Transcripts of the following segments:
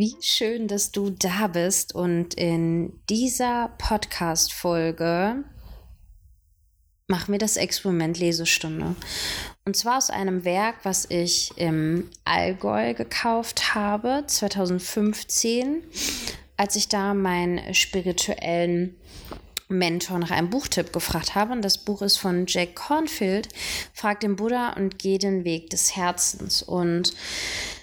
Wie schön, dass du da bist und in dieser Podcast-Folge machen wir das Experiment Lesestunde. Und zwar aus einem Werk, was ich im Allgäu gekauft habe, 2015, als ich da meinen spirituellen Mentor nach einem Buchtipp gefragt habe. Und das Buch ist von Jack Cornfield, Frag den Buddha und geh den Weg des Herzens. Und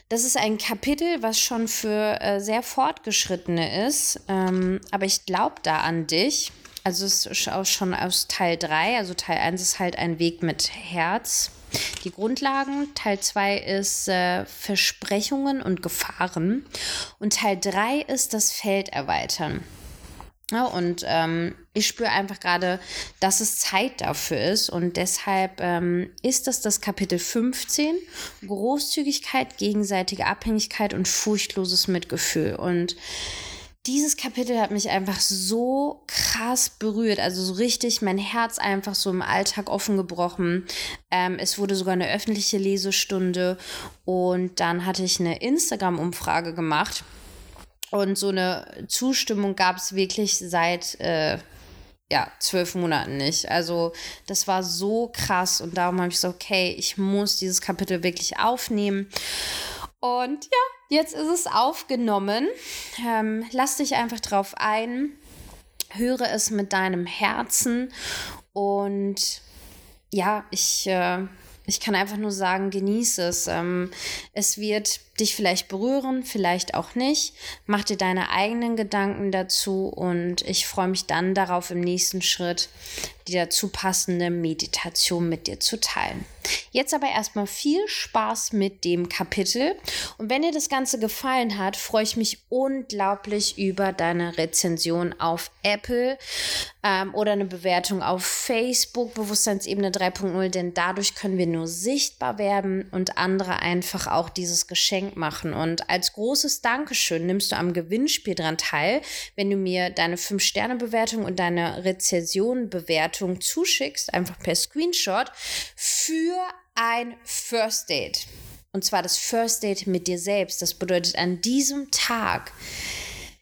das ist ein Kapitel, was schon für äh, sehr Fortgeschrittene ist. Ähm, aber ich glaube da an dich. Also es ist auch schon aus Teil 3. Also Teil 1 ist halt ein Weg mit Herz. Die Grundlagen. Teil 2 ist äh, Versprechungen und Gefahren. Und Teil 3 ist das Feld erweitern. Ja, und ähm, ich spüre einfach gerade, dass es Zeit dafür ist. Und deshalb ähm, ist das das Kapitel 15, Großzügigkeit, gegenseitige Abhängigkeit und furchtloses Mitgefühl. Und dieses Kapitel hat mich einfach so krass berührt, also so richtig mein Herz einfach so im Alltag offen gebrochen. Ähm, es wurde sogar eine öffentliche Lesestunde und dann hatte ich eine Instagram-Umfrage gemacht und so eine Zustimmung gab es wirklich seit äh, ja, zwölf Monaten nicht. Also das war so krass und darum habe ich gesagt, okay, ich muss dieses Kapitel wirklich aufnehmen. Und ja, jetzt ist es aufgenommen. Ähm, lass dich einfach drauf ein. Höre es mit deinem Herzen. Und ja, ich äh, ich kann einfach nur sagen, genieße es. Ähm, es wird dich vielleicht berühren, vielleicht auch nicht. Mach dir deine eigenen Gedanken dazu und ich freue mich dann darauf, im nächsten Schritt die dazu passende Meditation mit dir zu teilen. Jetzt aber erstmal viel Spaß mit dem Kapitel. Und wenn dir das Ganze gefallen hat, freue ich mich unglaublich über deine Rezension auf Apple ähm, oder eine Bewertung auf Facebook, Bewusstseinsebene 3.0, denn dadurch können wir nur sichtbar werden und andere einfach auch dieses Geschenk machen. Und als großes Dankeschön nimmst du am Gewinnspiel dran teil, wenn du mir deine 5-Sterne-Bewertung und deine Rezension-Bewertung Bewertung zuschickst, einfach per Screenshot, für ein First Date. Und zwar das First Date mit dir selbst. Das bedeutet, an diesem Tag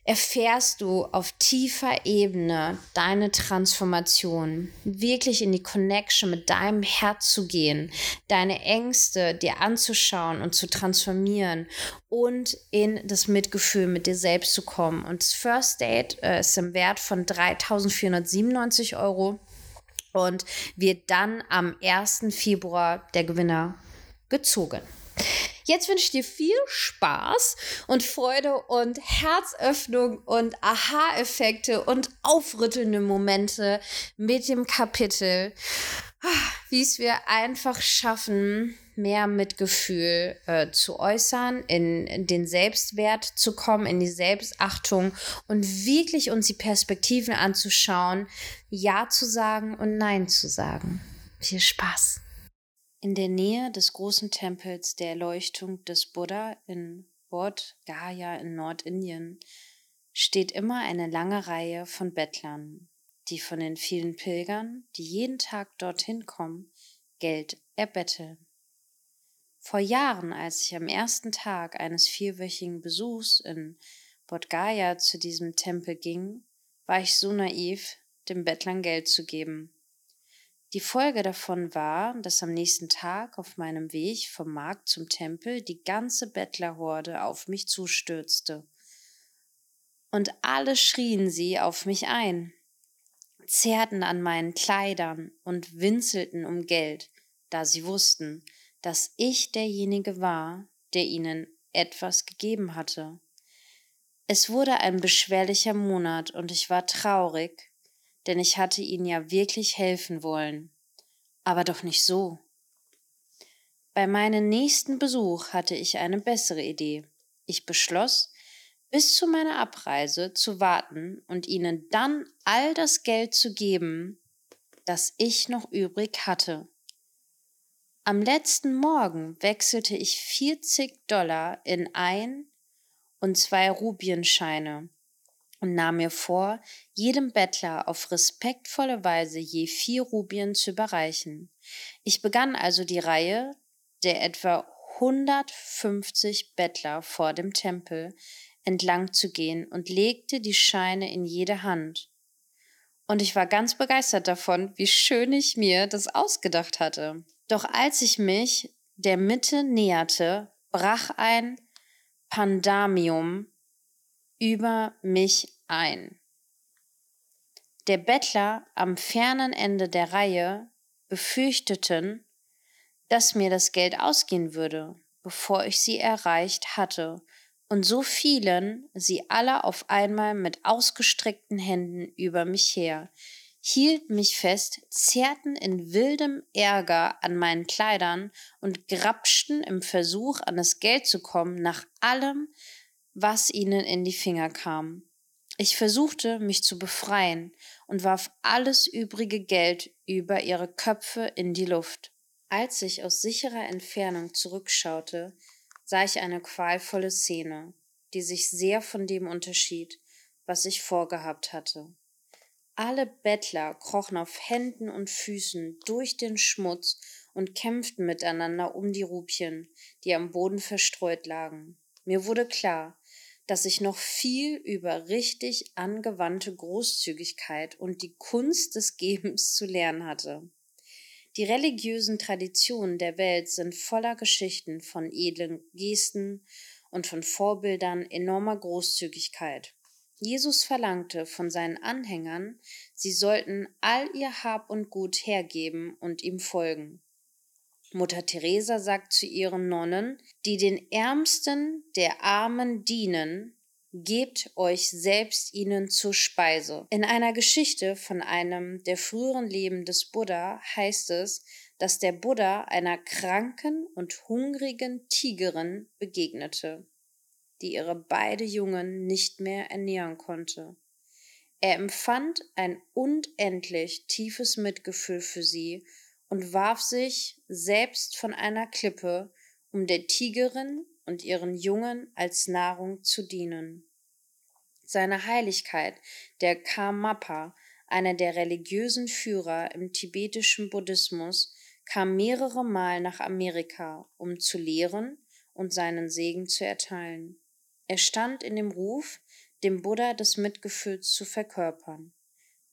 erfährst du auf tiefer Ebene deine Transformation, wirklich in die Connection mit deinem Herz zu gehen, deine Ängste dir anzuschauen und zu transformieren und in das Mitgefühl mit dir selbst zu kommen. Und das First Date äh, ist im Wert von 3.497 Euro und wird dann am 1. Februar der Gewinner gezogen. Jetzt wünsche ich dir viel Spaß und Freude und Herzöffnung und Aha-Effekte und aufrüttelnde Momente mit dem Kapitel, wie es wir einfach schaffen, mehr Mitgefühl äh, zu äußern, in, in, den Selbstwert zu kommen, in die Selbstachtung und wirklich uns die Perspektiven anzuschauen, Ja zu sagen und Nein zu sagen. Viel Spaß! In der Nähe des großen Tempels der Erleuchtung des Buddha in Bodh Gaya in Nordindien steht immer eine lange Reihe von Bettlern, die von den vielen Pilgern, die jeden Tag dorthin kommen, Geld erbetteln. Vor Jahren, als ich am ersten Tag eines vierwöchigen Besuchs in Bodh zu diesem Tempel ging, war ich so naiv, dem Bettlern Geld zu geben. Die Folge davon war, dass am nächsten Tag auf meinem Weg vom Markt zum Tempel die ganze Bettlerhorde auf mich zustürzte. Und alle schrien sie auf mich ein, zerrten an meinen Kleidern und winselten um Geld, da sie wussten, dass ich derjenige war, der ihnen etwas gegeben hatte. Es wurde ein beschwerlicher Monat und ich war traurig, denn ich hatte ihnen ja wirklich helfen wollen, aber doch nicht so. Bei meinem nächsten Besuch hatte ich eine bessere Idee. Ich beschloss, bis zu meiner Abreise zu warten und ihnen dann all das Geld zu geben, das ich noch übrig hatte. Am letzten Morgen wechselte ich 40 Dollar in ein und zwei Rubienscheine und nahm mir vor, jedem Bettler auf respektvolle Weise je vier Rubien zu überreichen. Ich begann also die Reihe der etwa 150 Bettler vor dem Tempel entlang zu gehen und legte die Scheine in jede Hand. Und ich war ganz begeistert davon, wie schön ich mir das ausgedacht hatte. Doch als ich mich der Mitte näherte, brach ein Pandamium über mich ein. Der Bettler am fernen Ende der Reihe befürchteten, dass mir das Geld ausgehen würde, bevor ich sie erreicht hatte, und so fielen sie alle auf einmal mit ausgestreckten Händen über mich her, hielten mich fest, zerrten in wildem Ärger an meinen Kleidern und grapschten im Versuch, an das Geld zu kommen, nach allem, was ihnen in die Finger kam. Ich versuchte, mich zu befreien und warf alles übrige Geld über ihre Köpfe in die Luft. Als ich aus sicherer Entfernung zurückschaute, sah ich eine qualvolle Szene, die sich sehr von dem unterschied, was ich vorgehabt hatte. Alle Bettler krochen auf Händen und Füßen durch den Schmutz und kämpften miteinander um die Rupien, die am Boden verstreut lagen. Mir wurde klar, dass ich noch viel über richtig angewandte Großzügigkeit und die Kunst des Gebens zu lernen hatte. Die religiösen Traditionen der Welt sind voller Geschichten von edlen Gesten und von Vorbildern enormer Großzügigkeit. Jesus verlangte von seinen Anhängern, sie sollten all ihr Hab und Gut hergeben und ihm folgen. Mutter Teresa sagt zu ihren Nonnen, die den Ärmsten der Armen dienen, gebt euch selbst ihnen zur Speise. In einer Geschichte von einem der früheren Leben des Buddha heißt es, dass der Buddha einer kranken und hungrigen Tigerin begegnete die ihre beide Jungen nicht mehr ernähren konnte. Er empfand ein unendlich tiefes Mitgefühl für sie und warf sich selbst von einer Klippe, um der Tigerin und ihren Jungen als Nahrung zu dienen. Seine Heiligkeit, der Karmapa, einer der religiösen Führer im tibetischen Buddhismus, kam mehrere Mal nach Amerika, um zu lehren und seinen Segen zu erteilen. Er stand in dem Ruf, dem Buddha des Mitgefühls zu verkörpern.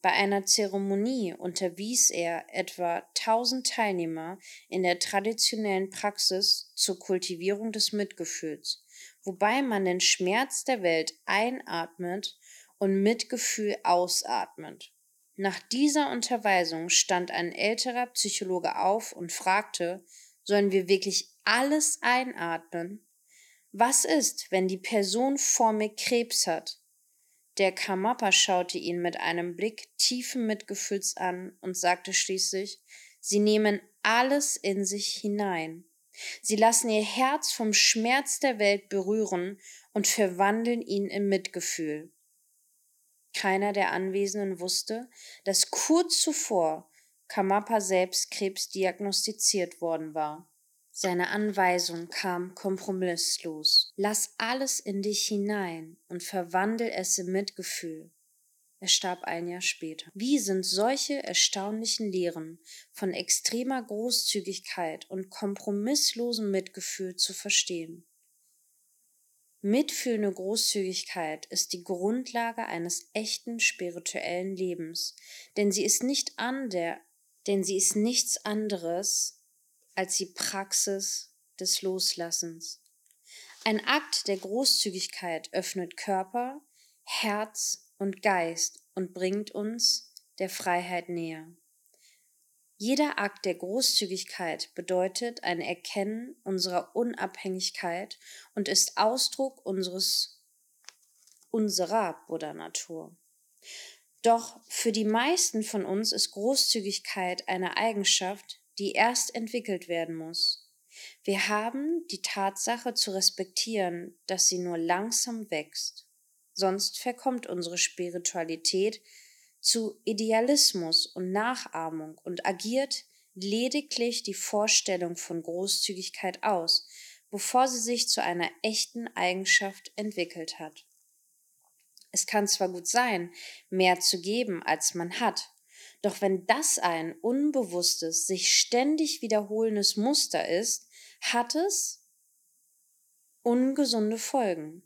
Bei einer Zeremonie unterwies er etwa tausend Teilnehmer in der traditionellen Praxis zur Kultivierung des Mitgefühls, wobei man den Schmerz der Welt einatmet und Mitgefühl ausatmet. Nach dieser Unterweisung stand ein älterer Psychologe auf und fragte, sollen wir wirklich alles einatmen? Was ist, wenn die Person vor mir Krebs hat? Der Karmapa schaute ihn mit einem Blick tiefen Mitgefühls an und sagte schließlich, Sie nehmen alles in sich hinein. Sie lassen ihr Herz vom Schmerz der Welt berühren und verwandeln ihn in Mitgefühl. Keiner der Anwesenden wusste, dass kurz zuvor Kamapa selbst Krebs diagnostiziert worden war. Seine Anweisung kam kompromisslos. Lass alles in dich hinein und verwandel es in Mitgefühl. Er starb ein Jahr später. Wie sind solche erstaunlichen Lehren von extremer Großzügigkeit und kompromisslosem Mitgefühl zu verstehen? Mitfühlende Großzügigkeit ist die Grundlage eines echten spirituellen Lebens, denn sie ist nicht an der, denn sie ist nichts anderes als die Praxis des Loslassens. Ein Akt der Großzügigkeit öffnet Körper, Herz und Geist und bringt uns der Freiheit näher. Jeder Akt der Großzügigkeit bedeutet ein Erkennen unserer Unabhängigkeit und ist Ausdruck unseres unserer Buddha-Natur. Doch für die meisten von uns ist Großzügigkeit eine Eigenschaft, die erst entwickelt werden muss. Wir haben die Tatsache zu respektieren, dass sie nur langsam wächst. sonst verkommt unsere Spiritualität zu Idealismus und Nachahmung und agiert lediglich die Vorstellung von Großzügigkeit aus, bevor sie sich zu einer echten Eigenschaft entwickelt hat. Es kann zwar gut sein, mehr zu geben, als man hat, doch wenn das ein unbewusstes, sich ständig wiederholendes Muster ist, hat es ungesunde Folgen.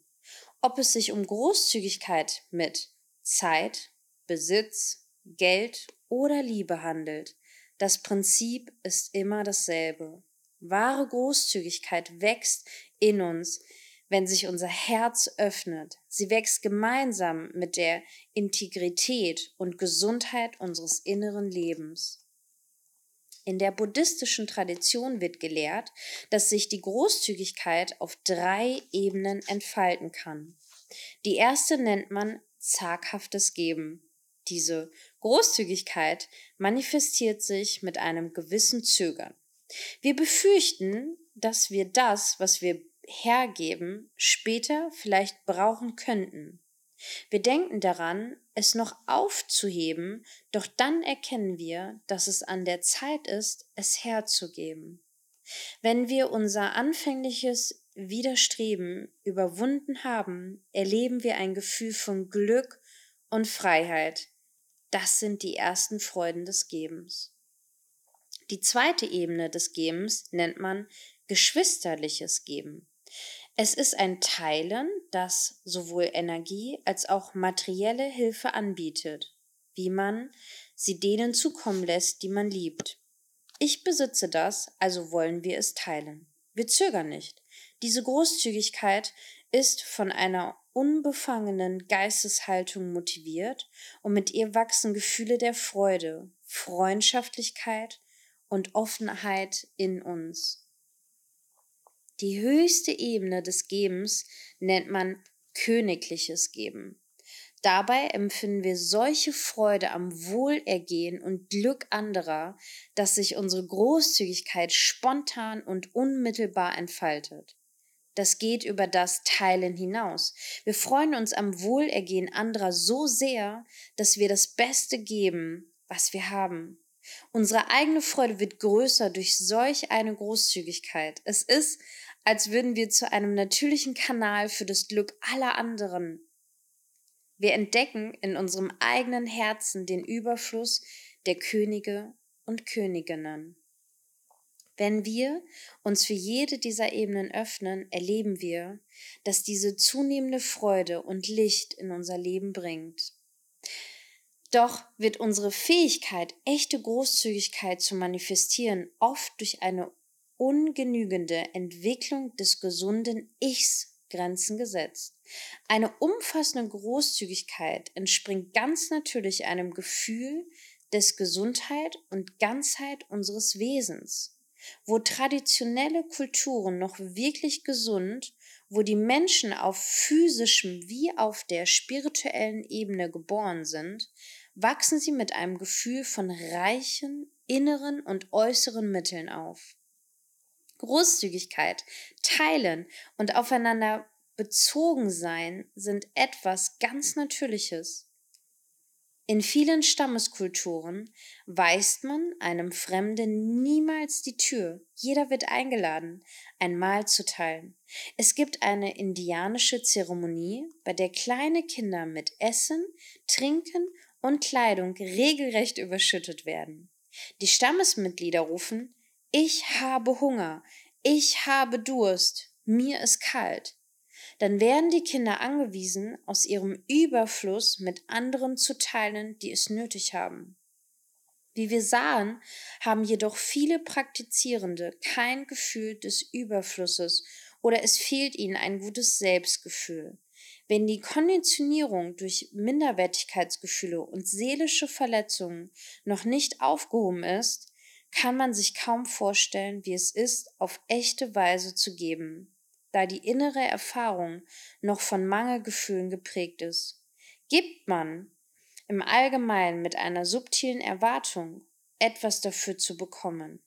Ob es sich um Großzügigkeit mit Zeit, Besitz, Geld oder Liebe handelt, das Prinzip ist immer dasselbe. Wahre Großzügigkeit wächst in uns, wenn sich unser Herz öffnet. Sie wächst gemeinsam mit der Integrität und Gesundheit unseres inneren Lebens. In der buddhistischen Tradition wird gelehrt, dass sich die Großzügigkeit auf drei Ebenen entfalten kann. Die erste nennt man zaghaftes Geben. Diese Großzügigkeit manifestiert sich mit einem gewissen Zögern. Wir befürchten, dass wir das, was wir hergeben, später vielleicht brauchen könnten. Wir denken daran, es noch aufzuheben, doch dann erkennen wir, dass es an der Zeit ist, es herzugeben. Wenn wir unser anfängliches Widerstreben überwunden haben, erleben wir ein Gefühl von Glück und Freiheit. Das sind die ersten Freuden des Gebens. Die zweite Ebene des Gebens nennt man geschwisterliches Geben. Es ist ein Teilen, das sowohl Energie als auch materielle Hilfe anbietet, wie man sie denen zukommen lässt, die man liebt. Ich besitze das, also wollen wir es teilen. Wir zögern nicht. Diese Großzügigkeit ist von einer unbefangenen Geisteshaltung motiviert und mit ihr wachsen Gefühle der Freude, Freundschaftlichkeit und Offenheit in uns. Die höchste Ebene des Gebens nennt man königliches Geben. Dabei empfinden wir solche Freude am Wohlergehen und Glück anderer, dass sich unsere Großzügigkeit spontan und unmittelbar entfaltet. Das geht über das Teilen hinaus. Wir freuen uns am Wohlergehen anderer so sehr, dass wir das Beste geben, was wir haben. Unsere eigene Freude wird größer durch solch eine Großzügigkeit. Es ist, als würden wir zu einem natürlichen Kanal für das Glück aller anderen. Wir entdecken in unserem eigenen Herzen den Überfluss der Könige und Königinnen. Wenn wir uns für jede dieser Ebenen öffnen, erleben wir, dass diese zunehmende Freude und Licht in unser Leben bringt. Doch wird unsere Fähigkeit, echte Großzügigkeit zu manifestieren, oft durch eine ungenügende Entwicklung des gesunden Ichs Grenzen gesetzt. Eine umfassende Großzügigkeit entspringt ganz natürlich einem Gefühl des Gesundheit und Ganzheit unseres Wesens. Wo traditionelle Kulturen noch wirklich gesund, wo die Menschen auf physischem wie auf der spirituellen Ebene geboren sind, wachsen sie mit einem Gefühl von reichen inneren und äußeren Mitteln auf. Großzügigkeit, Teilen und aufeinander bezogen sein sind etwas ganz Natürliches. In vielen Stammeskulturen weist man einem Fremden niemals die Tür. Jeder wird eingeladen, ein Mahl zu teilen. Es gibt eine indianische Zeremonie, bei der kleine Kinder mit Essen, Trinken und Kleidung regelrecht überschüttet werden. Die Stammesmitglieder rufen Ich habe Hunger, ich habe Durst, mir ist kalt. Dann werden die Kinder angewiesen, aus ihrem Überfluss mit anderen zu teilen, die es nötig haben. Wie wir sahen, haben jedoch viele Praktizierende kein Gefühl des Überflusses oder es fehlt ihnen ein gutes Selbstgefühl. Wenn die Konditionierung durch Minderwertigkeitsgefühle und seelische Verletzungen noch nicht aufgehoben ist, kann man sich kaum vorstellen, wie es ist, auf echte Weise zu geben, da die innere Erfahrung noch von Mangelgefühlen geprägt ist. Gibt man im Allgemeinen mit einer subtilen Erwartung, etwas dafür zu bekommen.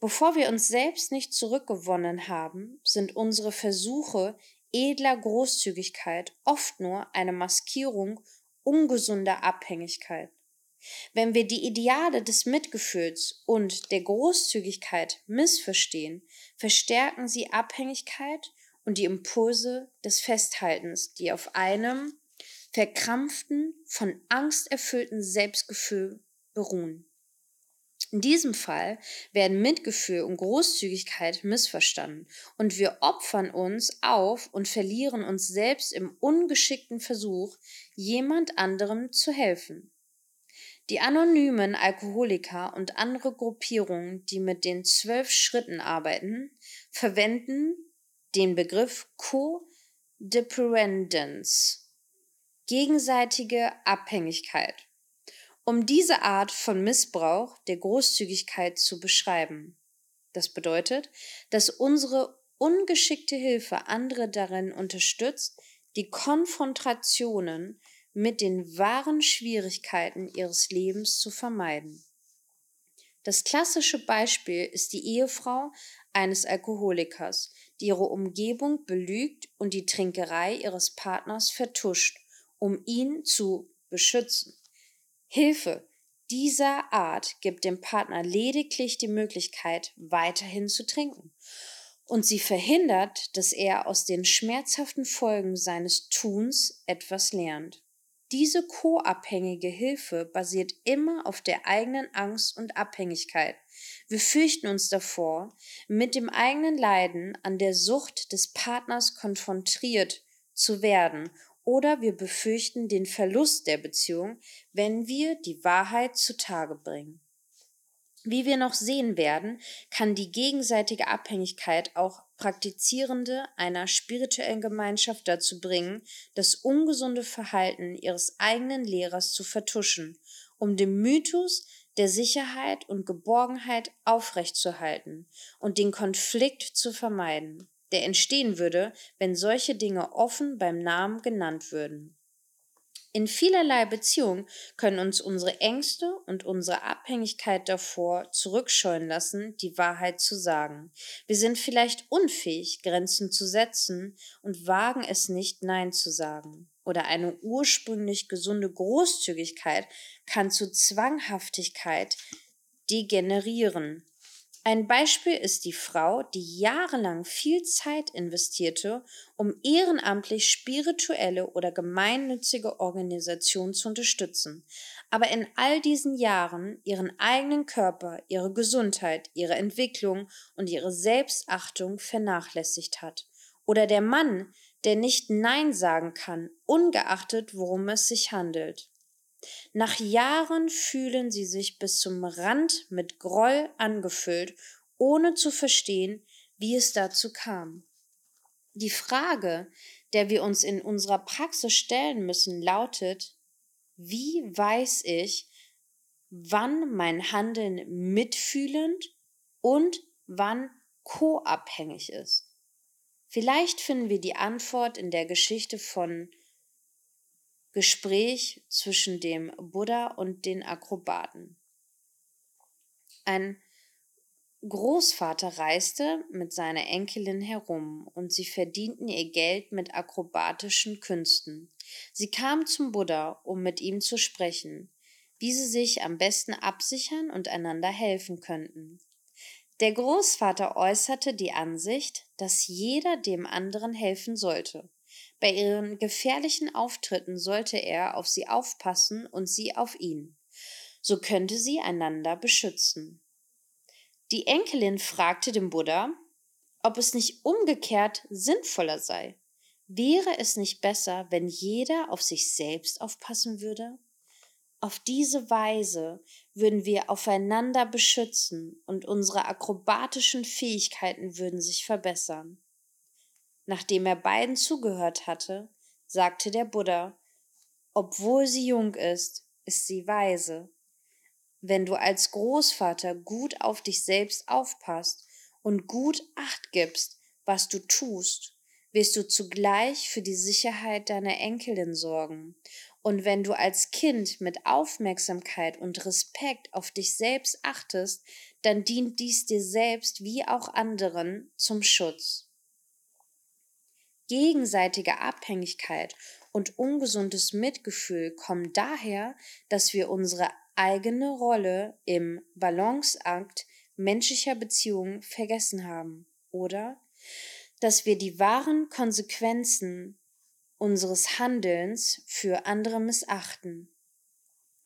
Bevor wir uns selbst nicht zurückgewonnen haben, sind unsere Versuche, edler Großzügigkeit oft nur eine Maskierung ungesunder Abhängigkeit. Wenn wir die Ideale des Mitgefühls und der Großzügigkeit missverstehen, verstärken sie Abhängigkeit und die Impulse des Festhaltens, die auf einem verkrampften, von Angst erfüllten Selbstgefühl beruhen. In diesem Fall werden Mitgefühl und Großzügigkeit missverstanden und wir opfern uns auf und verlieren uns selbst im ungeschickten Versuch, jemand anderem zu helfen. Die anonymen Alkoholiker und andere Gruppierungen, die mit den zwölf Schritten arbeiten, verwenden den Begriff Co-Dependence, gegenseitige Abhängigkeit um diese Art von Missbrauch der Großzügigkeit zu beschreiben. Das bedeutet, dass unsere ungeschickte Hilfe andere darin unterstützt, die Konfrontationen mit den wahren Schwierigkeiten ihres Lebens zu vermeiden. Das klassische Beispiel ist die Ehefrau eines Alkoholikers, die ihre Umgebung belügt und die Trinkerei ihres Partners vertuscht, um ihn zu beschützen. Hilfe dieser Art gibt dem Partner lediglich die Möglichkeit, weiterhin zu trinken. Und sie verhindert, dass er aus den schmerzhaften Folgen seines Tuns etwas lernt. Diese co-abhängige Hilfe basiert immer auf der eigenen Angst und Abhängigkeit. Wir fürchten uns davor, mit dem eigenen Leiden an der Sucht des Partners konfrontiert zu werden oder wir befürchten den Verlust der Beziehung, wenn wir die Wahrheit zutage bringen. Wie wir noch sehen werden, kann die gegenseitige Abhängigkeit auch Praktizierende einer spirituellen Gemeinschaft dazu bringen, das ungesunde Verhalten ihres eigenen Lehrers zu vertuschen, um den Mythos der Sicherheit und Geborgenheit aufrechtzuerhalten und den Konflikt zu vermeiden der entstehen würde, wenn solche Dinge offen beim Namen genannt würden. In vielerlei Beziehungen können uns unsere Ängste und unsere Abhängigkeit davor zurückscheuen lassen, die Wahrheit zu sagen. Wir sind vielleicht unfähig, Grenzen zu setzen und wagen es nicht, Nein zu sagen. Oder eine ursprünglich gesunde Großzügigkeit kann zu Zwanghaftigkeit degenerieren, ein Beispiel ist die Frau, die jahrelang viel Zeit investierte, um ehrenamtlich spirituelle oder gemeinnützige Organisationen zu unterstützen, aber in all diesen Jahren ihren eigenen Körper, ihre Gesundheit, ihre Entwicklung und ihre Selbstachtung vernachlässigt hat. Oder der Mann, der nicht Nein sagen kann, ungeachtet worum es sich handelt. Nach Jahren fühlen sie sich bis zum Rand mit Groll angefüllt, ohne zu verstehen, wie es dazu kam. Die Frage, der wir uns in unserer Praxis stellen müssen, lautet, wie weiß ich, wann mein Handeln mitfühlend und wann co-abhängig ist? Vielleicht finden wir die Antwort in der Geschichte von Gespräch zwischen dem Buddha und den Akrobaten. Ein Großvater reiste mit seiner Enkelin herum und sie verdienten ihr Geld mit akrobatischen Künsten. Sie kamen zum Buddha, um mit ihm zu sprechen, wie sie sich am besten absichern und einander helfen könnten. Der Großvater äußerte die Ansicht, dass jeder dem anderen helfen sollte. Bei ihren gefährlichen Auftritten sollte er auf sie aufpassen und sie auf ihn. So könnte sie einander beschützen. Die Enkelin fragte den Buddha, ob es nicht umgekehrt sinnvoller sei. Wäre es nicht besser, wenn jeder auf sich selbst aufpassen würde? Auf diese Weise würden wir aufeinander beschützen und unsere akrobatischen Fähigkeiten würden sich verbessern. Nachdem er beiden zugehört hatte, sagte der Buddha, obwohl sie jung ist, ist sie weise. Wenn du als Großvater gut auf dich selbst aufpasst und gut acht gibst, was du tust, wirst du zugleich für die Sicherheit deiner Enkelin sorgen. Und wenn du als Kind mit Aufmerksamkeit und Respekt auf dich selbst achtest, dann dient dies dir selbst wie auch anderen zum Schutz. Gegenseitige Abhängigkeit und ungesundes Mitgefühl kommen daher, dass wir unsere eigene Rolle im Balanceakt menschlicher Beziehungen vergessen haben oder dass wir die wahren Konsequenzen unseres Handelns für andere missachten.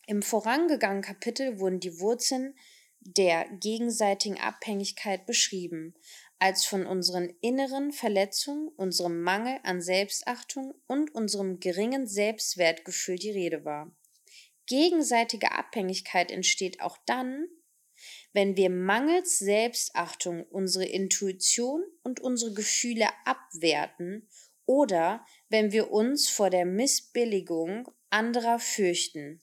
Im vorangegangenen Kapitel wurden die Wurzeln der gegenseitigen Abhängigkeit beschrieben, als von unseren inneren Verletzungen, unserem Mangel an Selbstachtung und unserem geringen Selbstwertgefühl die Rede war. Gegenseitige Abhängigkeit entsteht auch dann, wenn wir mangels Selbstachtung unsere Intuition und unsere Gefühle abwerten oder wenn wir uns vor der Missbilligung anderer fürchten.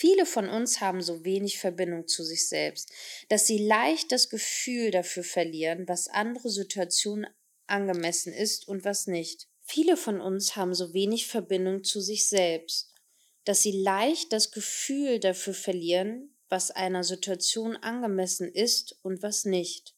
Viele von uns haben so wenig Verbindung zu sich selbst, dass sie leicht das Gefühl dafür verlieren, was andere Situationen angemessen ist und was nicht. Viele von uns haben so wenig Verbindung zu sich selbst, dass sie leicht das Gefühl dafür verlieren, was einer Situation angemessen ist und was nicht.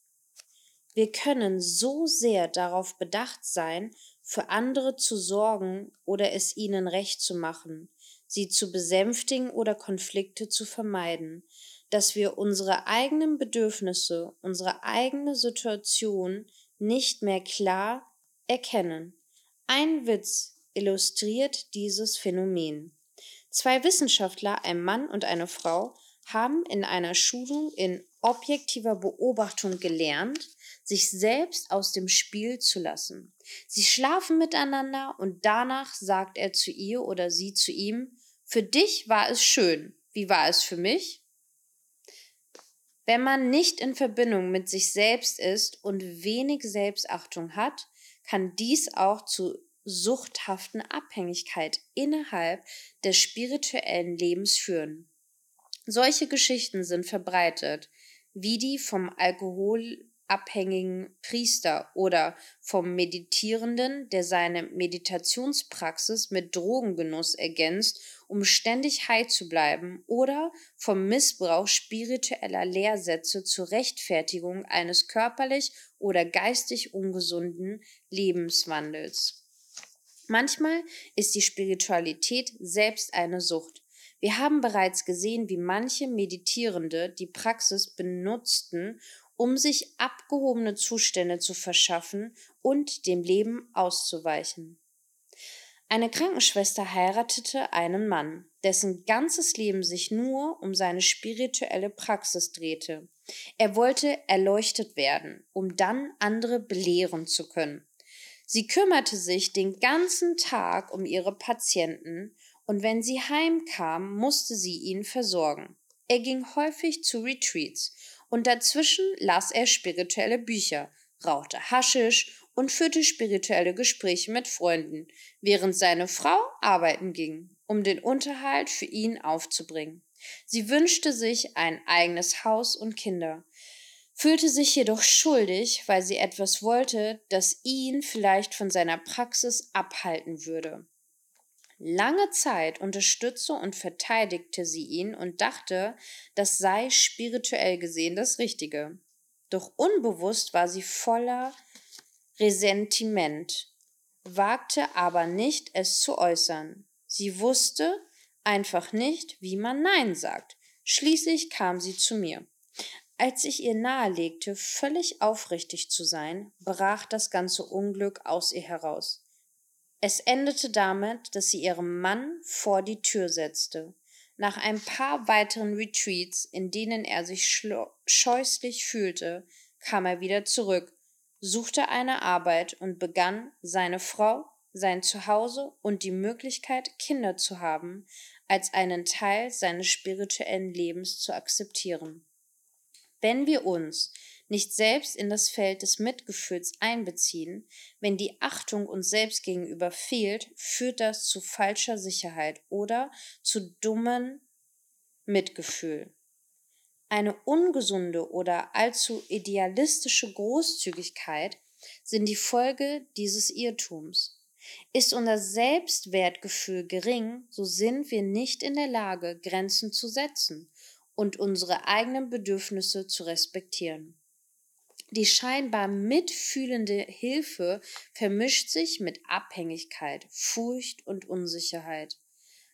Wir können so sehr darauf bedacht sein, für andere zu sorgen oder es ihnen recht zu machen, sie zu besänftigen oder Konflikte zu vermeiden, dass wir unsere eigenen Bedürfnisse, unsere eigene Situation nicht mehr klar erkennen. Ein Witz illustriert dieses Phänomen. Zwei Wissenschaftler, ein Mann und eine Frau, haben in einer Schulung in objektiver Beobachtung gelernt, sich selbst aus dem Spiel zu lassen. Sie schlafen miteinander und danach sagt er zu ihr oder sie zu ihm, für dich war es schön, wie war es für mich? Wenn man nicht in Verbindung mit sich selbst ist und wenig Selbstachtung hat, kann dies auch zu suchthaften Abhängigkeit innerhalb des spirituellen Lebens führen. Solche Geschichten sind verbreitet, wie die vom alkoholabhängigen Priester oder vom Meditierenden, der seine Meditationspraxis mit Drogengenuss ergänzt, um ständig high zu bleiben, oder vom Missbrauch spiritueller Lehrsätze zur Rechtfertigung eines körperlich oder geistig ungesunden Lebenswandels. Manchmal ist die Spiritualität selbst eine Sucht. Wir haben bereits gesehen, wie manche Meditierende die Praxis benutzten, um sich abgehobene Zustände zu verschaffen und dem Leben auszuweichen. Eine Krankenschwester heiratete einen Mann, dessen ganzes Leben sich nur um seine spirituelle Praxis drehte. Er wollte erleuchtet werden, um dann andere belehren zu können. Sie kümmerte sich den ganzen Tag um ihre Patienten und wenn sie heimkam, musste sie ihn versorgen. Er ging häufig zu Retreats und dazwischen las er spirituelle Bücher, rauchte Haschisch und führte spirituelle Gespräche mit Freunden, während seine Frau arbeiten ging, um den Unterhalt für ihn aufzubringen. Sie wünschte sich ein eigenes Haus und Kinder, fühlte sich jedoch schuldig, weil sie etwas wollte, das ihn vielleicht von seiner Praxis abhalten würde. Lange Zeit unterstützte und verteidigte sie ihn und dachte, das sei spirituell gesehen das Richtige. Doch unbewusst war sie voller Resentiment, wagte aber nicht, es zu äußern. Sie wusste einfach nicht, wie man Nein sagt. Schließlich kam sie zu mir. Als ich ihr nahelegte, völlig aufrichtig zu sein, brach das ganze Unglück aus ihr heraus. Es endete damit, dass sie ihren Mann vor die Tür setzte. Nach ein paar weiteren Retreats, in denen er sich scheußlich fühlte, kam er wieder zurück, suchte eine Arbeit und begann, seine Frau, sein Zuhause und die Möglichkeit, Kinder zu haben, als einen Teil seines spirituellen Lebens zu akzeptieren. Wenn wir uns nicht selbst in das Feld des Mitgefühls einbeziehen, wenn die Achtung uns selbst gegenüber fehlt, führt das zu falscher Sicherheit oder zu dummen Mitgefühl. Eine ungesunde oder allzu idealistische Großzügigkeit sind die Folge dieses Irrtums. Ist unser Selbstwertgefühl gering, so sind wir nicht in der Lage, Grenzen zu setzen und unsere eigenen Bedürfnisse zu respektieren. Die scheinbar mitfühlende Hilfe vermischt sich mit Abhängigkeit, Furcht und Unsicherheit.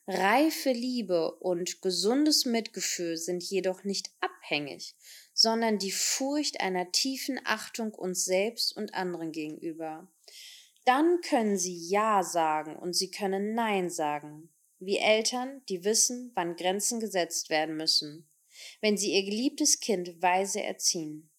Reife Liebe und gesundes Mitgefühl sind jedoch nicht abhängig, sondern die Furcht einer tiefen Achtung uns selbst und anderen gegenüber. Dann können sie Ja sagen und sie können Nein sagen, wie Eltern, die wissen, wann Grenzen gesetzt werden müssen, wenn sie ihr geliebtes Kind weise erziehen.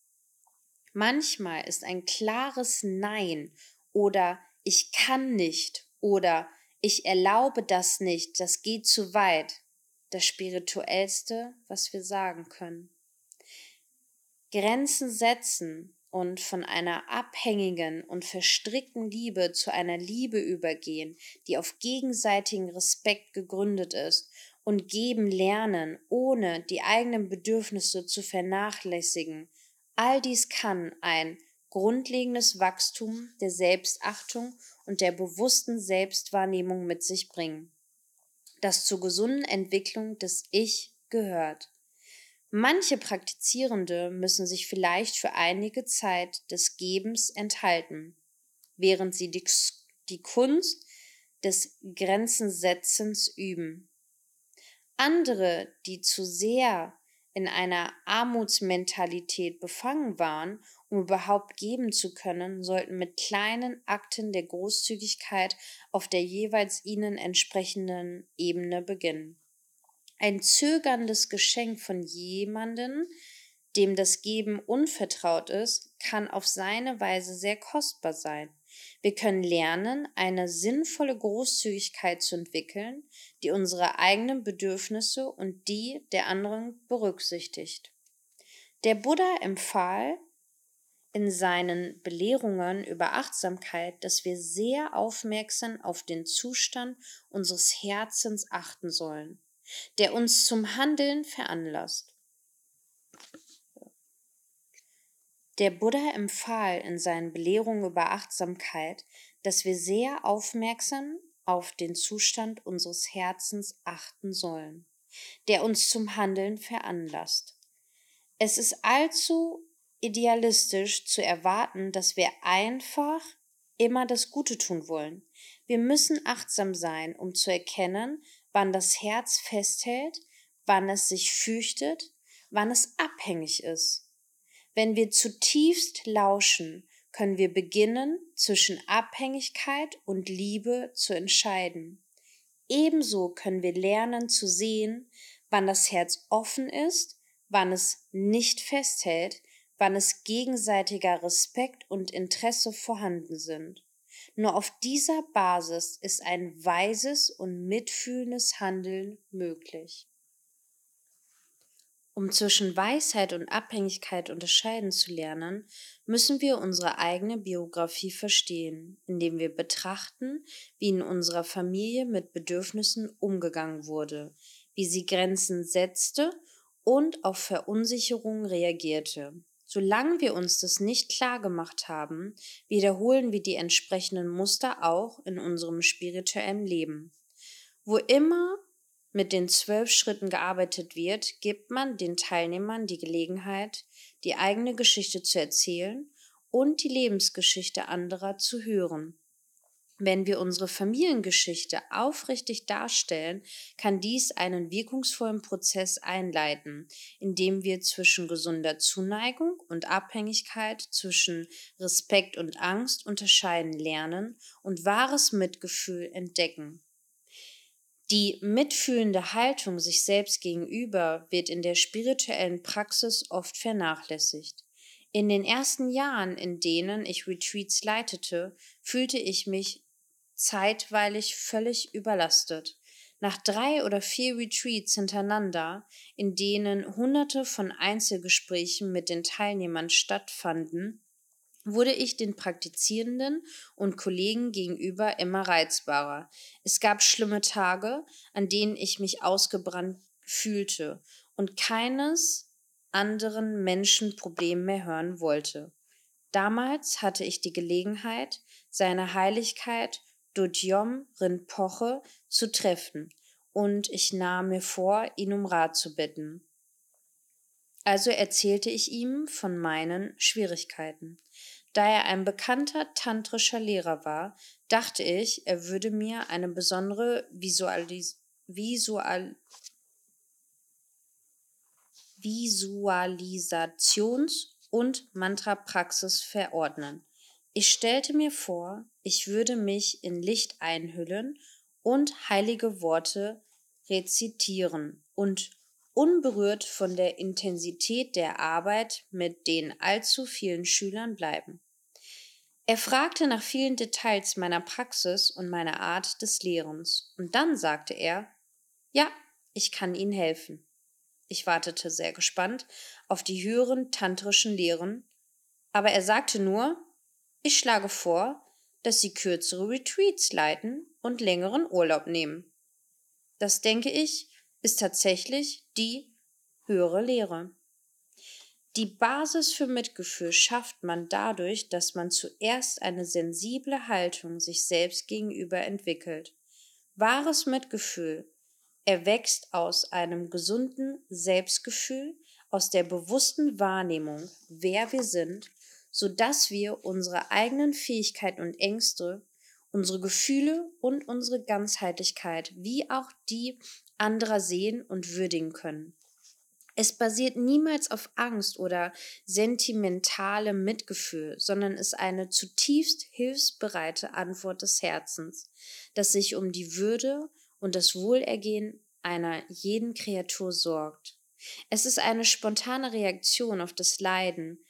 Manchmal ist ein klares Nein oder ich kann nicht oder ich erlaube das nicht, das geht zu weit, das spirituellste, was wir sagen können. Grenzen setzen und von einer abhängigen und verstrickten Liebe zu einer Liebe übergehen, die auf gegenseitigen Respekt gegründet ist und geben lernen, ohne die eigenen Bedürfnisse zu vernachlässigen, All dies kann ein grundlegendes Wachstum der Selbstachtung und der bewussten Selbstwahrnehmung mit sich bringen, das zur gesunden Entwicklung des Ich gehört. Manche Praktizierende müssen sich vielleicht für einige Zeit des Gebens enthalten, während sie die, die Kunst des Grenzensetzens üben. Andere, die zu sehr in einer Armutsmentalität befangen waren, um überhaupt geben zu können, sollten mit kleinen Akten der Großzügigkeit auf der jeweils ihnen entsprechenden Ebene beginnen. Ein zögerndes Geschenk von jemanden, dem das Geben unvertraut ist, kann auf seine Weise sehr kostbar sein. Wir können lernen, eine sinnvolle Großzügigkeit zu entwickeln, die unsere eigenen Bedürfnisse und die der anderen berücksichtigt. Der Buddha empfahl in seinen Belehrungen über Achtsamkeit, dass wir sehr aufmerksam auf den Zustand unseres Herzens achten sollen, der uns zum Handeln veranlasst. Der Buddha empfahl in seinen Belehrungen über Achtsamkeit, dass wir sehr aufmerksam auf den Zustand unseres Herzens achten sollen, der uns zum Handeln veranlasst. Es ist allzu idealistisch zu erwarten, dass wir einfach immer das Gute tun wollen. Wir müssen achtsam sein, um zu erkennen, wann das Herz festhält, wann es sich fürchtet, wann es abhängig ist. Wenn wir zutiefst lauschen, können wir beginnen, zwischen Abhängigkeit und Liebe zu entscheiden. Ebenso können wir lernen zu sehen, wann das Herz offen ist, wann es nicht festhält, wann es gegenseitiger Respekt und Interesse vorhanden sind. Nur auf dieser Basis ist ein weises und mitfühlendes Handeln möglich. Um zwischen Weisheit und Abhängigkeit unterscheiden zu lernen, müssen wir unsere eigene Biografie verstehen, indem wir betrachten, wie in unserer Familie mit Bedürfnissen umgegangen wurde, wie sie Grenzen setzte und auf Verunsicherungen reagierte. Solange wir uns das nicht klar gemacht haben, wiederholen wir die entsprechenden Muster auch in unserem spirituellen Leben. Wo immer mit den zwölf Schritten gearbeitet wird, gibt man den Teilnehmern die Gelegenheit, die eigene Geschichte zu erzählen und die Lebensgeschichte anderer zu hören. Wenn wir unsere Familiengeschichte aufrichtig darstellen, kann dies einen wirkungsvollen Prozess einleiten, indem wir zwischen gesunder Zuneigung und Abhängigkeit, zwischen Respekt und Angst unterscheiden lernen und wahres Mitgefühl entdecken. Die mitfühlende Haltung sich selbst gegenüber wird in der spirituellen Praxis oft vernachlässigt. In den ersten Jahren, in denen ich Retreats leitete, fühlte ich mich zeitweilig völlig überlastet. Nach drei oder vier Retreats hintereinander, in denen hunderte von Einzelgesprächen mit den Teilnehmern stattfanden, wurde ich den Praktizierenden und Kollegen gegenüber immer reizbarer. Es gab schlimme Tage, an denen ich mich ausgebrannt fühlte und keines anderen Menschen Problem mehr hören wollte. Damals hatte ich die Gelegenheit, seine Heiligkeit Dodjom Rinpoche zu treffen, und ich nahm mir vor, ihn um Rat zu bitten. Also erzählte ich ihm von meinen Schwierigkeiten. Da er ein bekannter tantrischer Lehrer war, dachte ich, er würde mir eine besondere Visualis Visual Visualisations- und Mantra-Praxis verordnen. Ich stellte mir vor, ich würde mich in Licht einhüllen und heilige Worte rezitieren und unberührt von der Intensität der Arbeit mit den allzu vielen Schülern bleiben. Er fragte nach vielen Details meiner Praxis und meiner Art des Lehrens, und dann sagte er, ja, ich kann Ihnen helfen. Ich wartete sehr gespannt auf die höheren tantrischen Lehren, aber er sagte nur, ich schlage vor, dass Sie kürzere Retreats leiten und längeren Urlaub nehmen. Das denke ich, ist tatsächlich die höhere Lehre. Die Basis für Mitgefühl schafft man dadurch, dass man zuerst eine sensible Haltung sich selbst gegenüber entwickelt. Wahres Mitgefühl erwächst aus einem gesunden Selbstgefühl, aus der bewussten Wahrnehmung, wer wir sind, so dass wir unsere eigenen Fähigkeiten und Ängste, unsere Gefühle und unsere Ganzheitlichkeit wie auch die anderer sehen und würdigen können. Es basiert niemals auf Angst oder sentimentalem Mitgefühl, sondern ist eine zutiefst hilfsbereite Antwort des Herzens, das sich um die Würde und das Wohlergehen einer jeden Kreatur sorgt. Es ist eine spontane Reaktion auf das Leiden,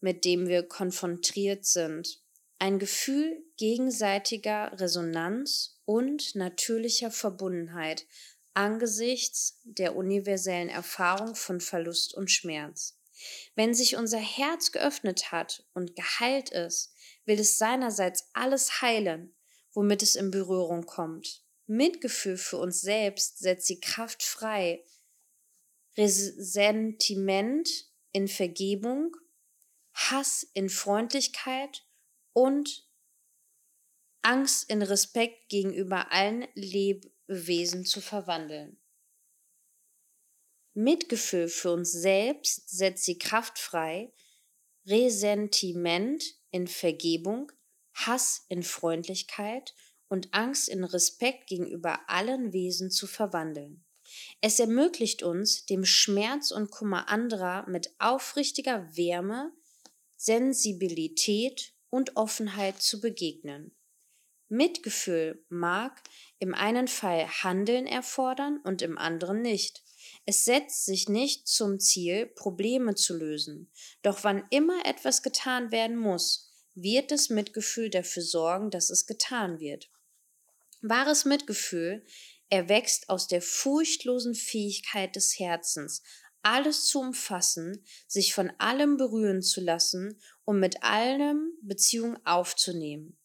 mit dem wir konfrontiert sind, ein Gefühl gegenseitiger Resonanz und natürlicher Verbundenheit, angesichts der universellen Erfahrung von Verlust und Schmerz. Wenn sich unser Herz geöffnet hat und geheilt ist, will es seinerseits alles heilen, womit es in Berührung kommt. Mitgefühl für uns selbst setzt die Kraft frei. Resentiment in Vergebung, Hass in Freundlichkeit und Angst in Respekt gegenüber allen Leb Wesen zu verwandeln. Mitgefühl für uns selbst setzt die Kraft frei, Resentiment in Vergebung, Hass in Freundlichkeit und Angst in Respekt gegenüber allen Wesen zu verwandeln. Es ermöglicht uns, dem Schmerz und Kummer anderer mit aufrichtiger Wärme, Sensibilität und Offenheit zu begegnen. Mitgefühl mag im einen Fall Handeln erfordern und im anderen nicht. Es setzt sich nicht zum Ziel, Probleme zu lösen. Doch wann immer etwas getan werden muss, wird das Mitgefühl dafür sorgen, dass es getan wird. Wahres Mitgefühl erwächst aus der furchtlosen Fähigkeit des Herzens, alles zu umfassen, sich von allem berühren zu lassen und mit allem Beziehung aufzunehmen.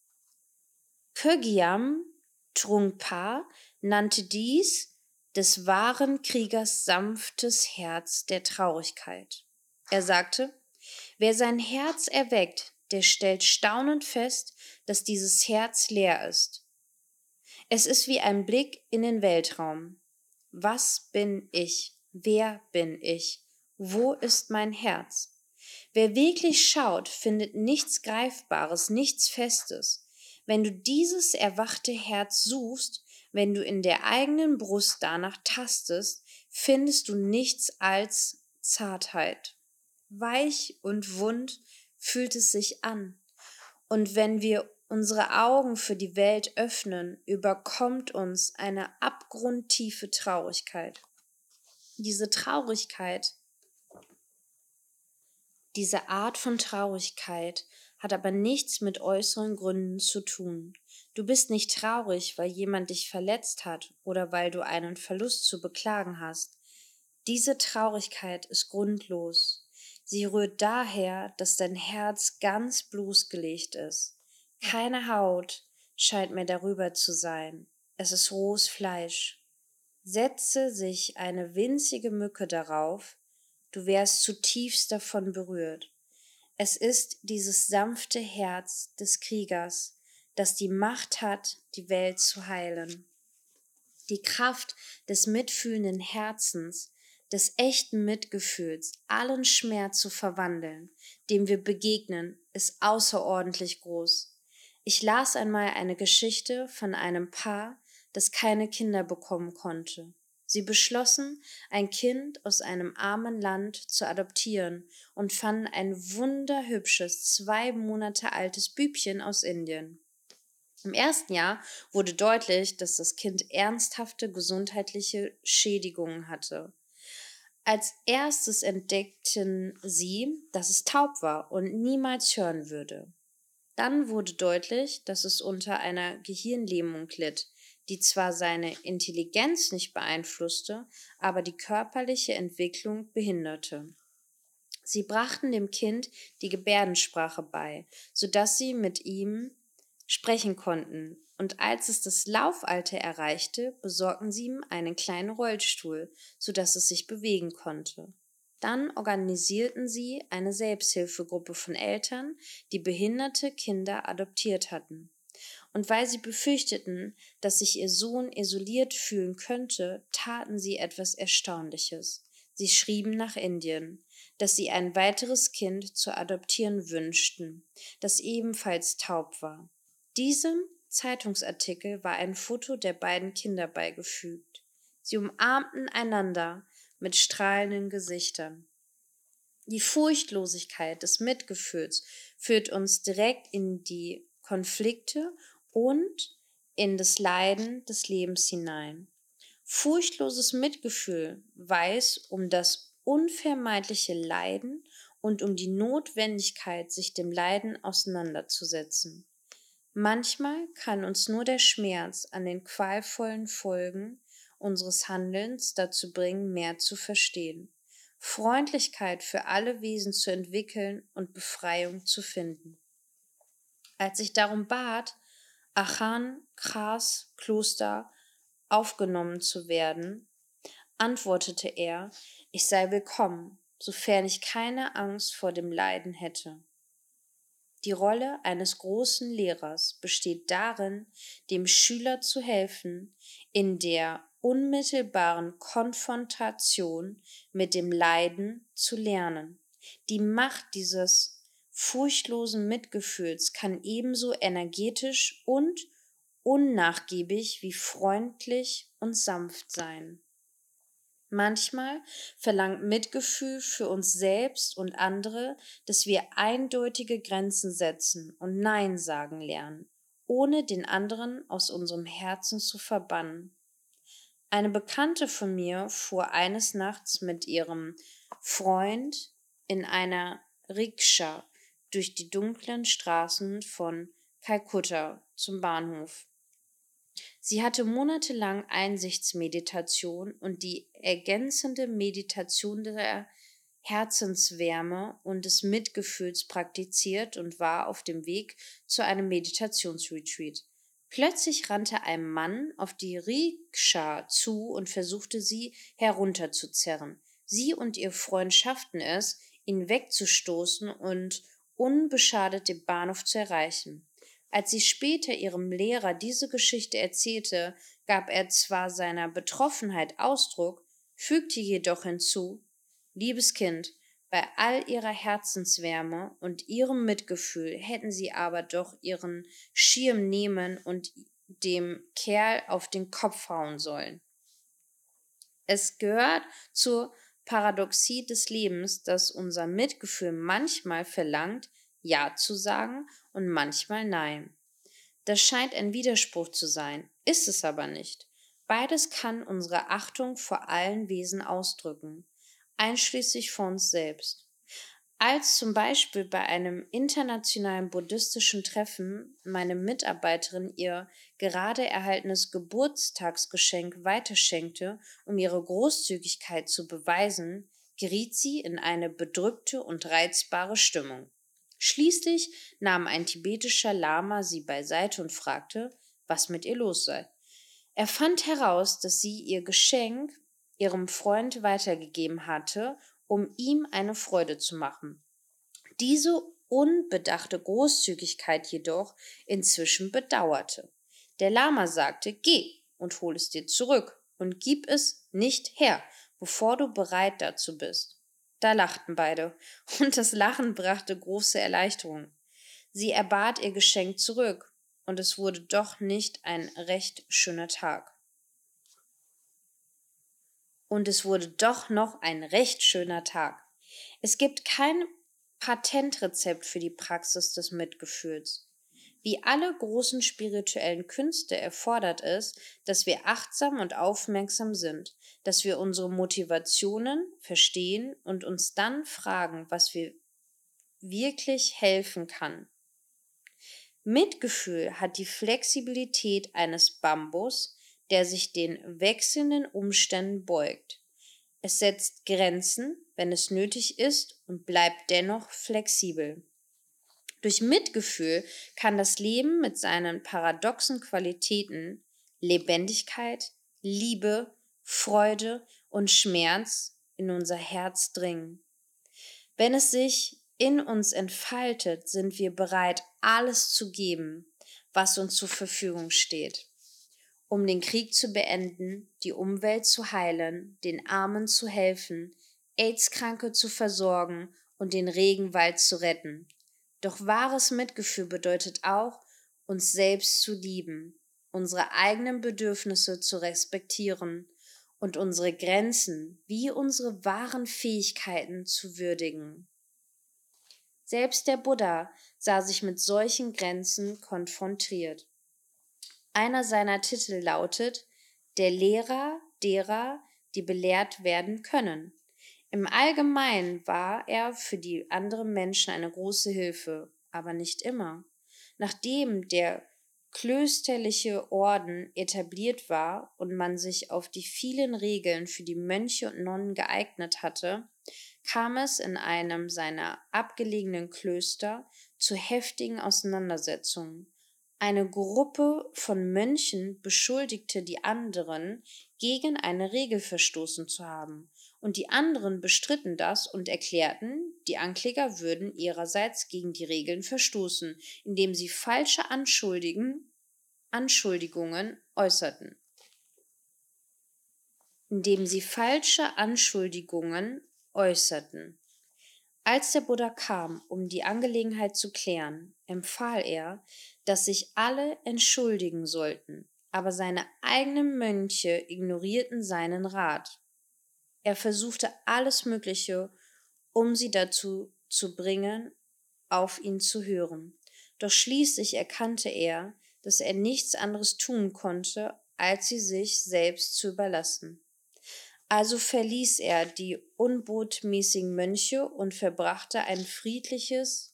Kögiam Trungpa nannte dies des wahren Kriegers sanftes Herz der Traurigkeit. Er sagte, wer sein Herz erweckt, der stellt staunend fest, dass dieses Herz leer ist. Es ist wie ein Blick in den Weltraum. Was bin ich? Wer bin ich? Wo ist mein Herz? Wer wirklich schaut, findet nichts Greifbares, nichts Festes. Wenn du dieses erwachte Herz suchst, wenn du in der eigenen Brust danach tastest, findest du nichts als Zartheit. Weich und wund fühlt es sich an. Und wenn wir unsere Augen für die Welt öffnen, überkommt uns eine abgrundtiefe Traurigkeit. Diese Traurigkeit, diese Art von Traurigkeit hat aber nichts mit äußeren Gründen zu tun. Du bist nicht traurig, weil jemand dich verletzt hat oder weil du einen Verlust zu beklagen hast. Diese Traurigkeit ist grundlos. Sie rührt daher, dass dein Herz ganz bloßgelegt ist. Keine Haut scheint mehr darüber zu sein. Es ist rohes Fleisch. Setze sich eine winzige Mücke darauf, du wärst zutiefst davon berührt. Es ist dieses sanfte Herz des Kriegers, das die Macht hat, die Welt zu heilen. Die Kraft des mitfühlenden Herzens des echten Mitgefühls allen Schmerz zu verwandeln, dem wir begegnen, ist außerordentlich groß. Ich las einmal eine Geschichte von einem Paar, das keine Kinder bekommen konnte. Sie beschlossen, ein Kind aus einem armen Land zu adoptieren und fanden ein wunderhübsches, zwei Monate altes Bübchen aus Indien. Im ersten Jahr wurde deutlich, dass das Kind ernsthafte gesundheitliche Schädigungen hatte. Als erstes entdeckten sie, dass es taub war und niemals hören würde. Dann wurde deutlich, dass es unter einer Gehirnlähmung litt, die zwar seine Intelligenz nicht beeinflusste, aber die körperliche Entwicklung behinderte. Sie brachten dem Kind die Gebärdensprache bei, so dass sie mit ihm sprechen konnten, und als es das Laufalter erreichte, besorgten sie ihm einen kleinen Rollstuhl, so dass es sich bewegen konnte. Dann organisierten sie eine Selbsthilfegruppe von Eltern, die behinderte Kinder adoptiert hatten. Und weil sie befürchteten, dass sich ihr Sohn isoliert fühlen könnte, taten sie etwas Erstaunliches. Sie schrieben nach Indien, dass sie ein weiteres Kind zu adoptieren wünschten, das ebenfalls taub war. Diesem Zeitungsartikel war ein Foto der beiden Kinder beigefügt. Sie umarmten einander mit strahlenden Gesichtern. Die Furchtlosigkeit des Mitgefühls führt uns direkt in die Konflikte und in das Leiden des Lebens hinein. Furchtloses Mitgefühl weiß um das unvermeidliche Leiden und um die Notwendigkeit, sich dem Leiden auseinanderzusetzen. Manchmal kann uns nur der Schmerz an den qualvollen Folgen unseres Handelns dazu bringen, mehr zu verstehen, Freundlichkeit für alle Wesen zu entwickeln und Befreiung zu finden. Als ich darum bat, Achan Kras Kloster aufgenommen zu werden, antwortete er, ich sei willkommen, sofern ich keine Angst vor dem Leiden hätte. Die Rolle eines großen Lehrers besteht darin, dem Schüler zu helfen, in der unmittelbaren Konfrontation mit dem Leiden zu lernen. Die Macht dieses furchtlosen Mitgefühls kann ebenso energetisch und unnachgiebig wie freundlich und sanft sein. Manchmal verlangt Mitgefühl für uns selbst und andere, dass wir eindeutige Grenzen setzen und Nein sagen lernen, ohne den anderen aus unserem Herzen zu verbannen. Eine Bekannte von mir fuhr eines Nachts mit ihrem Freund in einer Rikscha durch die dunklen Straßen von Kalkutta zum Bahnhof. Sie hatte monatelang Einsichtsmeditation und die ergänzende Meditation der Herzenswärme und des Mitgefühls praktiziert und war auf dem Weg zu einem Meditationsretreat. Plötzlich rannte ein Mann auf die Rikscha zu und versuchte sie herunterzuzerren. Sie und ihr Freund schafften es, ihn wegzustoßen und unbeschadet den Bahnhof zu erreichen. Als sie später ihrem Lehrer diese Geschichte erzählte, gab er zwar seiner Betroffenheit Ausdruck, fügte jedoch hinzu Liebes Kind, bei all ihrer Herzenswärme und ihrem Mitgefühl hätten sie aber doch ihren Schirm nehmen und dem Kerl auf den Kopf hauen sollen. Es gehört zur Paradoxie des Lebens, dass unser Mitgefühl manchmal verlangt, Ja zu sagen und manchmal Nein. Das scheint ein Widerspruch zu sein, ist es aber nicht. Beides kann unsere Achtung vor allen Wesen ausdrücken, einschließlich vor uns selbst. Als zum Beispiel bei einem internationalen buddhistischen Treffen meine Mitarbeiterin ihr gerade erhaltenes Geburtstagsgeschenk weiterschenkte, um ihre Großzügigkeit zu beweisen, geriet sie in eine bedrückte und reizbare Stimmung. Schließlich nahm ein tibetischer Lama sie beiseite und fragte, was mit ihr los sei. Er fand heraus, dass sie ihr Geschenk ihrem Freund weitergegeben hatte, um ihm eine Freude zu machen. Diese unbedachte Großzügigkeit jedoch inzwischen bedauerte. Der Lama sagte, geh und hol es dir zurück und gib es nicht her, bevor du bereit dazu bist. Da lachten beide, und das Lachen brachte große Erleichterung. Sie erbat ihr Geschenk zurück, und es wurde doch nicht ein recht schöner Tag. Und es wurde doch noch ein recht schöner Tag. Es gibt kein Patentrezept für die Praxis des Mitgefühls. Wie alle großen spirituellen Künste erfordert es, dass wir achtsam und aufmerksam sind, dass wir unsere Motivationen verstehen und uns dann fragen, was wir wirklich helfen kann. Mitgefühl hat die Flexibilität eines Bambus, der sich den wechselnden Umständen beugt. Es setzt Grenzen, wenn es nötig ist, und bleibt dennoch flexibel. Durch Mitgefühl kann das Leben mit seinen paradoxen Qualitäten Lebendigkeit, Liebe, Freude und Schmerz in unser Herz dringen. Wenn es sich in uns entfaltet, sind wir bereit, alles zu geben, was uns zur Verfügung steht, um den Krieg zu beenden, die Umwelt zu heilen, den Armen zu helfen, AIDS-Kranke zu versorgen und den Regenwald zu retten. Doch wahres Mitgefühl bedeutet auch, uns selbst zu lieben, unsere eigenen Bedürfnisse zu respektieren und unsere Grenzen wie unsere wahren Fähigkeiten zu würdigen. Selbst der Buddha sah sich mit solchen Grenzen konfrontiert. Einer seiner Titel lautet Der Lehrer derer, die belehrt werden können. Im Allgemeinen war er für die anderen Menschen eine große Hilfe, aber nicht immer. Nachdem der klösterliche Orden etabliert war und man sich auf die vielen Regeln für die Mönche und Nonnen geeignet hatte, kam es in einem seiner abgelegenen Klöster zu heftigen Auseinandersetzungen. Eine Gruppe von Mönchen beschuldigte die anderen, gegen eine Regel verstoßen zu haben, und die anderen bestritten das und erklärten, die Ankläger würden ihrerseits gegen die Regeln verstoßen, indem sie falsche Anschuldigen, Anschuldigungen äußerten. Indem sie falsche Anschuldigungen äußerten. Als der Buddha kam, um die Angelegenheit zu klären, empfahl er, dass sich alle entschuldigen sollten, aber seine eigenen Mönche ignorierten seinen Rat. Er versuchte alles Mögliche, um sie dazu zu bringen, auf ihn zu hören. Doch schließlich erkannte er, dass er nichts anderes tun konnte, als sie sich selbst zu überlassen. Also verließ er die unbotmäßigen Mönche und verbrachte ein friedliches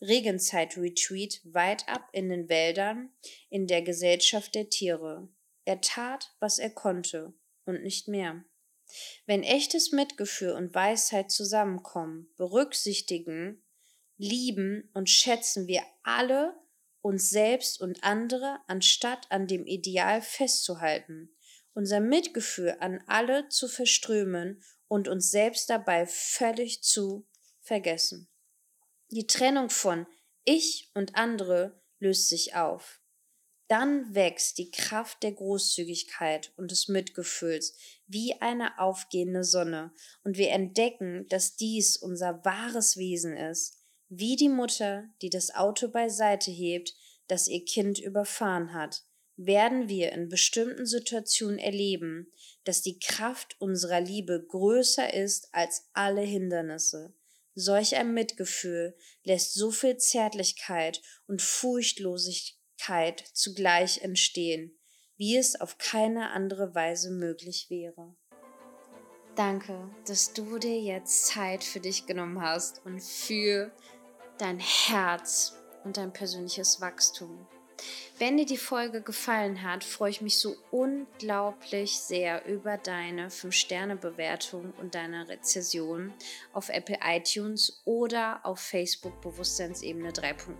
Regenzeit-Retreat weit ab in den Wäldern in der Gesellschaft der Tiere. Er tat, was er konnte und nicht mehr. Wenn echtes Mitgefühl und Weisheit zusammenkommen, berücksichtigen, lieben und schätzen wir alle uns selbst und andere, anstatt an dem Ideal festzuhalten, unser Mitgefühl an alle zu verströmen und uns selbst dabei völlig zu vergessen. Die Trennung von ich und andere löst sich auf. Dann wächst die Kraft der Großzügigkeit und des Mitgefühls wie eine aufgehende Sonne, und wir entdecken, dass dies unser wahres Wesen ist, wie die Mutter, die das Auto beiseite hebt, das ihr Kind überfahren hat, werden wir in bestimmten Situationen erleben, dass die Kraft unserer Liebe größer ist als alle Hindernisse. Solch ein Mitgefühl lässt so viel Zärtlichkeit und Furchtlosigkeit Keit zugleich entstehen, wie es auf keine andere Weise möglich wäre. Danke, dass du dir jetzt Zeit für dich genommen hast und für dein Herz und dein persönliches Wachstum. Wenn dir die Folge gefallen hat, freue ich mich so unglaublich sehr über deine 5-Sterne-Bewertung und deine Rezession auf Apple iTunes oder auf Facebook Bewusstseinsebene 3.0.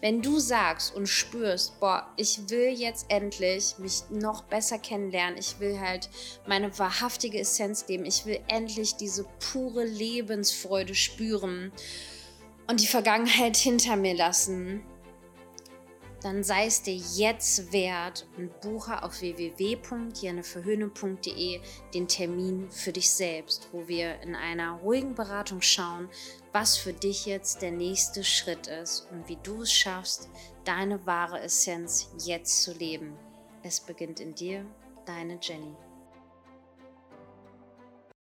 Wenn du sagst und spürst, boah, ich will jetzt endlich mich noch besser kennenlernen, ich will halt meine wahrhaftige Essenz leben, ich will endlich diese pure Lebensfreude spüren und die Vergangenheit hinter mir lassen, dann sei es dir jetzt wert und buche auf www.jenneverhöhne.de den Termin für dich selbst, wo wir in einer ruhigen Beratung schauen, was für dich jetzt der nächste Schritt ist und wie du es schaffst, deine wahre Essenz jetzt zu leben. Es beginnt in dir, deine Jenny.